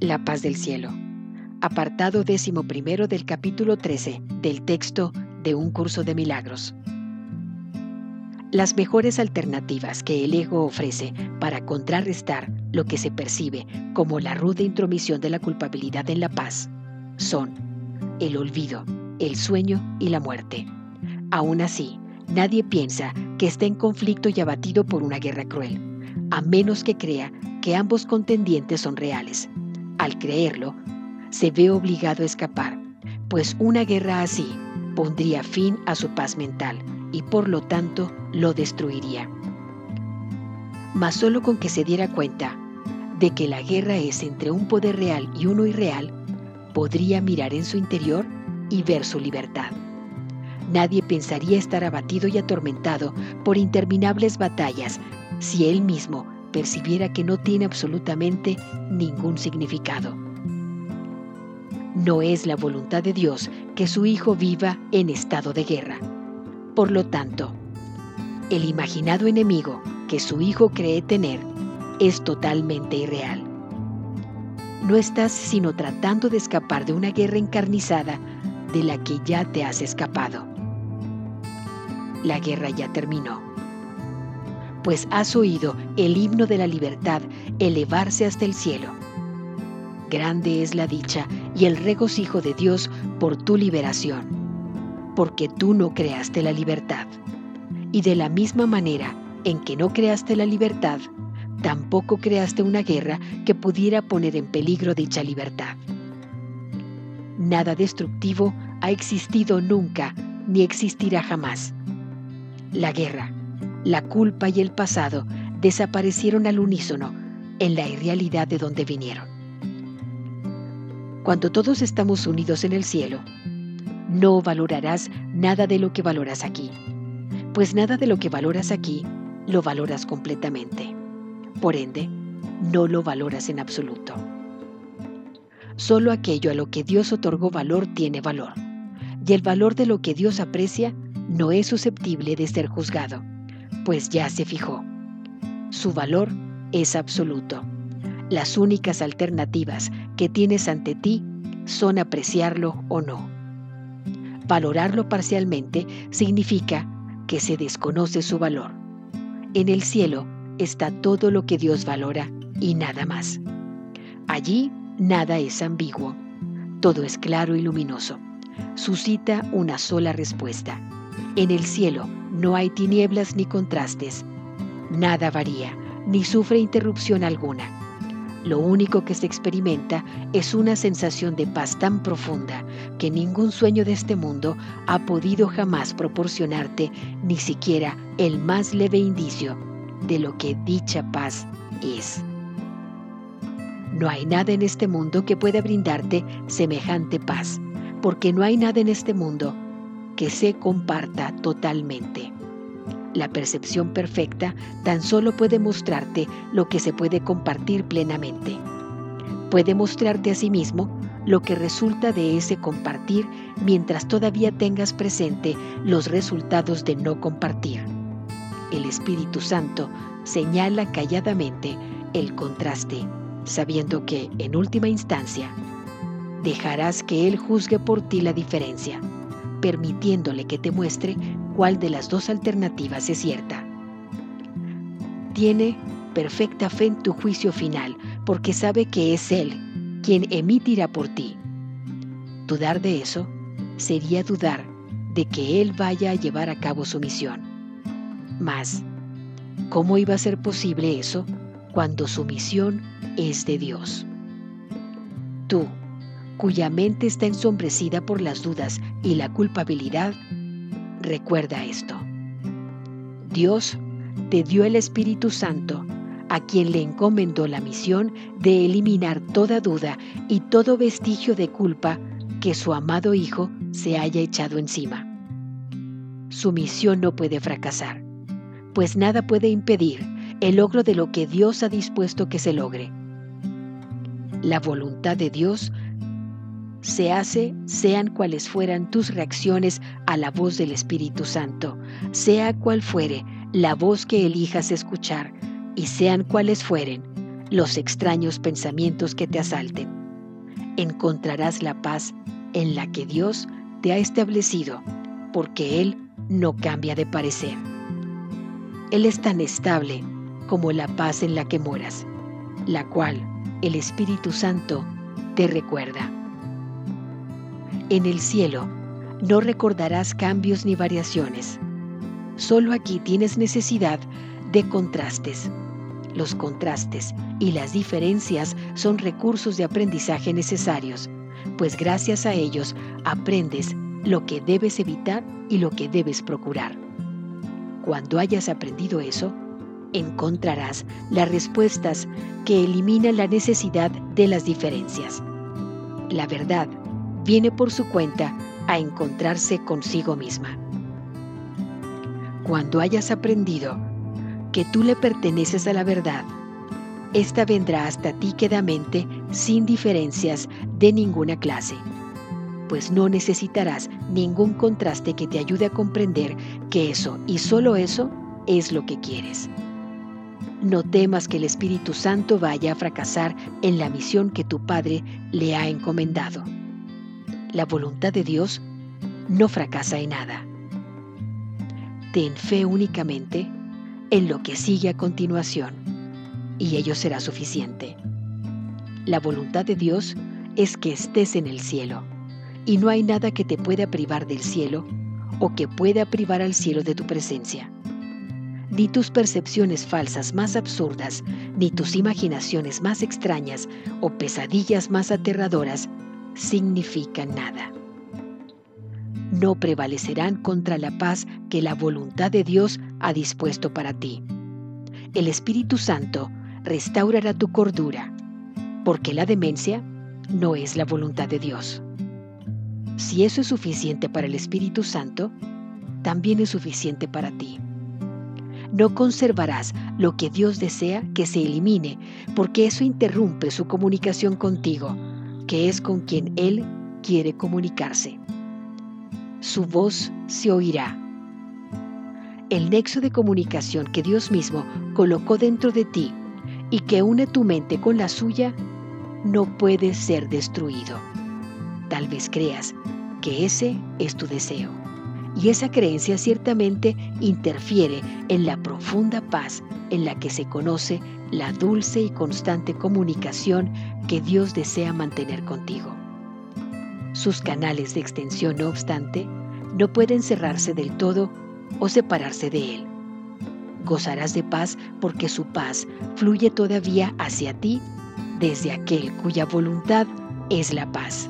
La paz del cielo. Apartado décimo primero del capítulo 13 del texto de un curso de milagros. Las mejores alternativas que el ego ofrece para contrarrestar lo que se percibe como la ruda intromisión de la culpabilidad en la paz son el olvido, el sueño y la muerte. Aún así, nadie piensa que está en conflicto y abatido por una guerra cruel, a menos que crea que ambos contendientes son reales. Al creerlo, se ve obligado a escapar, pues una guerra así pondría fin a su paz mental y por lo tanto lo destruiría. Mas solo con que se diera cuenta de que la guerra es entre un poder real y uno irreal, podría mirar en su interior y ver su libertad. Nadie pensaría estar abatido y atormentado por interminables batallas si él mismo percibiera que no tiene absolutamente ningún significado. No es la voluntad de Dios que su Hijo viva en estado de guerra. Por lo tanto, el imaginado enemigo que su Hijo cree tener es totalmente irreal. No estás sino tratando de escapar de una guerra encarnizada de la que ya te has escapado. La guerra ya terminó pues has oído el himno de la libertad elevarse hasta el cielo. Grande es la dicha y el regocijo de Dios por tu liberación, porque tú no creaste la libertad. Y de la misma manera en que no creaste la libertad, tampoco creaste una guerra que pudiera poner en peligro dicha libertad. Nada destructivo ha existido nunca ni existirá jamás. La guerra, la culpa y el pasado desaparecieron al unísono en la irrealidad de donde vinieron. Cuando todos estamos unidos en el cielo, no valorarás nada de lo que valoras aquí, pues nada de lo que valoras aquí lo valoras completamente. Por ende, no lo valoras en absoluto. Solo aquello a lo que Dios otorgó valor tiene valor, y el valor de lo que Dios aprecia no es susceptible de ser juzgado pues ya se fijó. Su valor es absoluto. Las únicas alternativas que tienes ante ti son apreciarlo o no. Valorarlo parcialmente significa que se desconoce su valor. En el cielo está todo lo que Dios valora y nada más. Allí nada es ambiguo, todo es claro y luminoso. Suscita una sola respuesta. En el cielo no hay tinieblas ni contrastes. Nada varía, ni sufre interrupción alguna. Lo único que se experimenta es una sensación de paz tan profunda que ningún sueño de este mundo ha podido jamás proporcionarte ni siquiera el más leve indicio de lo que dicha paz es. No hay nada en este mundo que pueda brindarte semejante paz, porque no hay nada en este mundo que se comparta totalmente. La percepción perfecta tan solo puede mostrarte lo que se puede compartir plenamente. Puede mostrarte a sí mismo lo que resulta de ese compartir mientras todavía tengas presente los resultados de no compartir. El Espíritu Santo señala calladamente el contraste, sabiendo que, en última instancia, dejarás que Él juzgue por ti la diferencia permitiéndole que te muestre cuál de las dos alternativas es cierta. Tiene perfecta fe en tu juicio final porque sabe que es Él quien emitirá por ti. Dudar de eso sería dudar de que Él vaya a llevar a cabo su misión. Mas, ¿cómo iba a ser posible eso cuando su misión es de Dios? Tú, cuya mente está ensombrecida por las dudas y la culpabilidad, recuerda esto. Dios te dio el Espíritu Santo, a quien le encomendó la misión de eliminar toda duda y todo vestigio de culpa que su amado Hijo se haya echado encima. Su misión no puede fracasar, pues nada puede impedir el logro de lo que Dios ha dispuesto que se logre. La voluntad de Dios se hace sean cuales fueran tus reacciones a la voz del Espíritu Santo, sea cual fuere la voz que elijas escuchar, y sean cuales fueren los extraños pensamientos que te asalten. Encontrarás la paz en la que Dios te ha establecido, porque Él no cambia de parecer. Él es tan estable como la paz en la que moras, la cual el Espíritu Santo te recuerda. En el cielo no recordarás cambios ni variaciones. Solo aquí tienes necesidad de contrastes. Los contrastes y las diferencias son recursos de aprendizaje necesarios, pues gracias a ellos aprendes lo que debes evitar y lo que debes procurar. Cuando hayas aprendido eso, encontrarás las respuestas que eliminan la necesidad de las diferencias. La verdad viene por su cuenta a encontrarse consigo misma. Cuando hayas aprendido que tú le perteneces a la verdad, esta vendrá hasta ti quedamente sin diferencias de ninguna clase, pues no necesitarás ningún contraste que te ayude a comprender que eso y solo eso es lo que quieres. No temas que el Espíritu Santo vaya a fracasar en la misión que tu Padre le ha encomendado la voluntad de Dios no fracasa en nada. Ten fe únicamente en lo que sigue a continuación y ello será suficiente. La voluntad de Dios es que estés en el cielo y no hay nada que te pueda privar del cielo o que pueda privar al cielo de tu presencia. Ni tus percepciones falsas más absurdas, ni tus imaginaciones más extrañas o pesadillas más aterradoras significa nada. No prevalecerán contra la paz que la voluntad de Dios ha dispuesto para ti. El Espíritu Santo restaurará tu cordura, porque la demencia no es la voluntad de Dios. Si eso es suficiente para el Espíritu Santo, también es suficiente para ti. No conservarás lo que Dios desea que se elimine, porque eso interrumpe su comunicación contigo que es con quien Él quiere comunicarse. Su voz se oirá. El nexo de comunicación que Dios mismo colocó dentro de ti y que une tu mente con la suya no puede ser destruido. Tal vez creas que ese es tu deseo. Y esa creencia ciertamente interfiere en la profunda paz en la que se conoce la dulce y constante comunicación que Dios desea mantener contigo. Sus canales de extensión, no obstante, no pueden cerrarse del todo o separarse de Él. Gozarás de paz porque su paz fluye todavía hacia ti desde aquel cuya voluntad es la paz.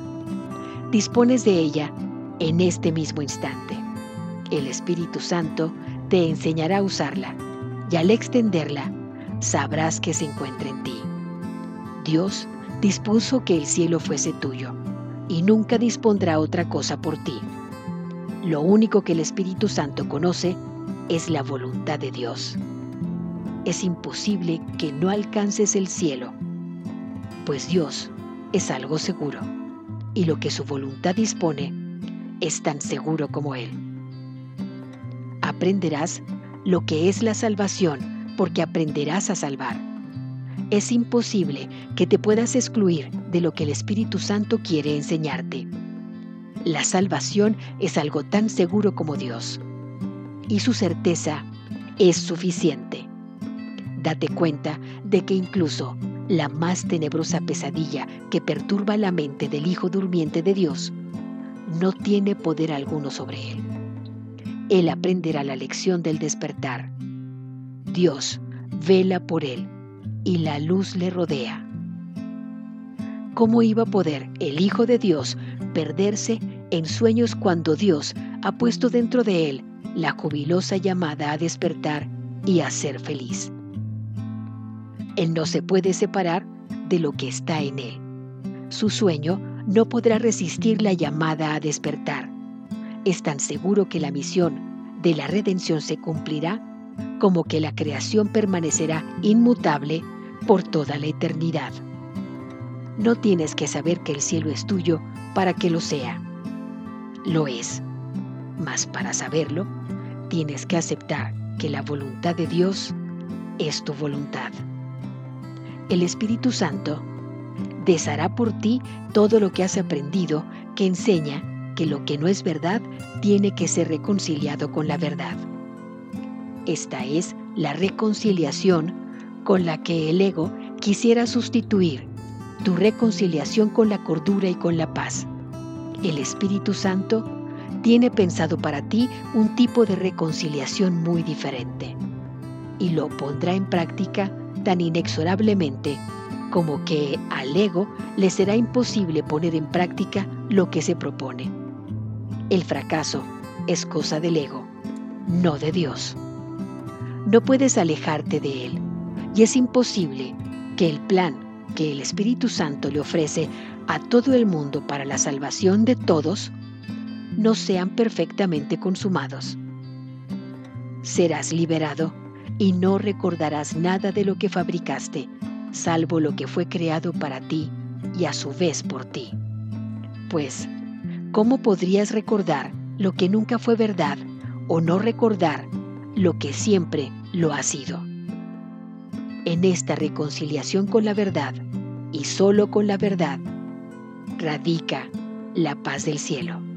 Dispones de ella en este mismo instante. El Espíritu Santo te enseñará a usarla y al extenderla sabrás que se encuentra en ti. Dios dispuso que el cielo fuese tuyo y nunca dispondrá otra cosa por ti. Lo único que el Espíritu Santo conoce es la voluntad de Dios. Es imposible que no alcances el cielo, pues Dios es algo seguro y lo que su voluntad dispone es tan seguro como Él. Aprenderás lo que es la salvación porque aprenderás a salvar. Es imposible que te puedas excluir de lo que el Espíritu Santo quiere enseñarte. La salvación es algo tan seguro como Dios. Y su certeza es suficiente. Date cuenta de que incluso la más tenebrosa pesadilla que perturba la mente del Hijo durmiente de Dios no tiene poder alguno sobre él. Él aprenderá la lección del despertar Dios vela por él y la luz le rodea. ¿Cómo iba a poder el Hijo de Dios perderse en sueños cuando Dios ha puesto dentro de él la jubilosa llamada a despertar y a ser feliz? Él no se puede separar de lo que está en él. Su sueño no podrá resistir la llamada a despertar. Es tan seguro que la misión de la redención se cumplirá como que la creación permanecerá inmutable por toda la eternidad. No tienes que saber que el cielo es tuyo para que lo sea. Lo es. Mas para saberlo, tienes que aceptar que la voluntad de Dios es tu voluntad. el Espíritu Santo deshará por ti todo lo que has aprendido que enseña que lo que no es verdad tiene que ser reconciliado con la verdad. Esta es la reconciliación con la que el ego quisiera sustituir tu reconciliación con la cordura y con la paz. El Espíritu Santo tiene pensado para ti un tipo de reconciliación muy diferente y lo pondrá en práctica tan inexorablemente como que al ego le será imposible poner en práctica lo que se propone. El fracaso es cosa del ego, no de Dios. No puedes alejarte de Él y es imposible que el plan que el Espíritu Santo le ofrece a todo el mundo para la salvación de todos no sean perfectamente consumados. Serás liberado y no recordarás nada de lo que fabricaste, salvo lo que fue creado para ti y a su vez por ti. Pues, ¿cómo podrías recordar lo que nunca fue verdad o no recordar lo que siempre lo ha sido? En esta reconciliación con la verdad, y solo con la verdad, radica la paz del cielo.